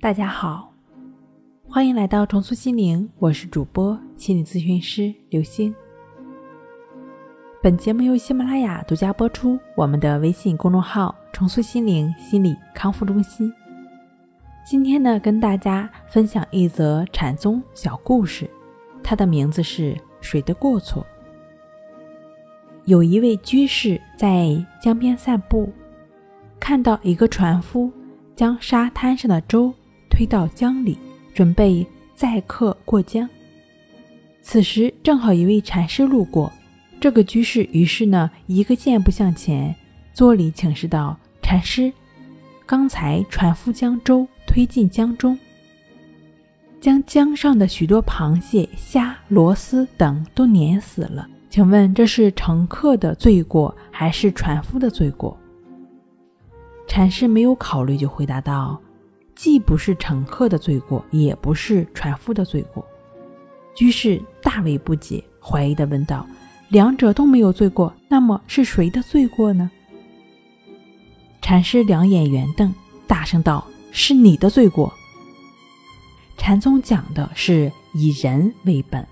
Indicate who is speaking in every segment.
Speaker 1: 大家好，欢迎来到重塑心灵，我是主播心理咨询师刘星。本节目由喜马拉雅独家播出。我们的微信公众号“重塑心灵心理康复中心”。今天呢，跟大家分享一则禅宗小故事，它的名字是《水的过错》。有一位居士在江边散步，看到一个船夫将沙滩上的舟推到江里，准备载客过江。此时正好一位禅师路过。这个居士于是呢，一个箭步向前，作礼请示道：“禅师，刚才船夫将舟推进江中，将江上的许多螃蟹、虾、螺丝等都碾死了。请问这是乘客的罪过，还是船夫的罪过？”禅师没有考虑就回答道：“既不是乘客的罪过，也不是船夫的罪过。”居士大为不解，怀疑地问道。两者都没有罪过，那么是谁的罪过呢？禅师两眼圆瞪，大声道：“是你的罪过。”禅宗讲的是以人为本，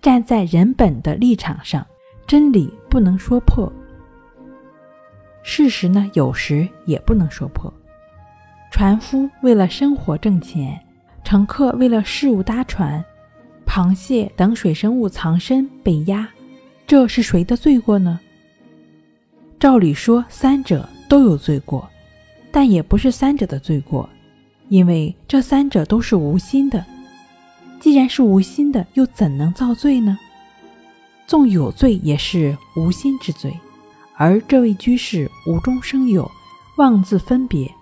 Speaker 1: 站在人本的立场上，真理不能说破，事实呢有时也不能说破。船夫为了生活挣钱，乘客为了事物搭船，螃蟹等水生物藏身被压。这是谁的罪过呢？照理说，三者都有罪过，但也不是三者的罪过，因为这三者都是无心的。既然是无心的，又怎能造罪呢？纵有罪，也是无心之罪。而这位居士无中生有，妄自分别，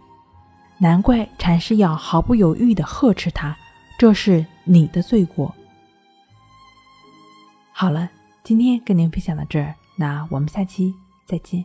Speaker 1: 难怪禅师要毫不犹豫的呵斥他：“这是你的罪过。”好了。今天跟您分享到这儿，那我们下期再见。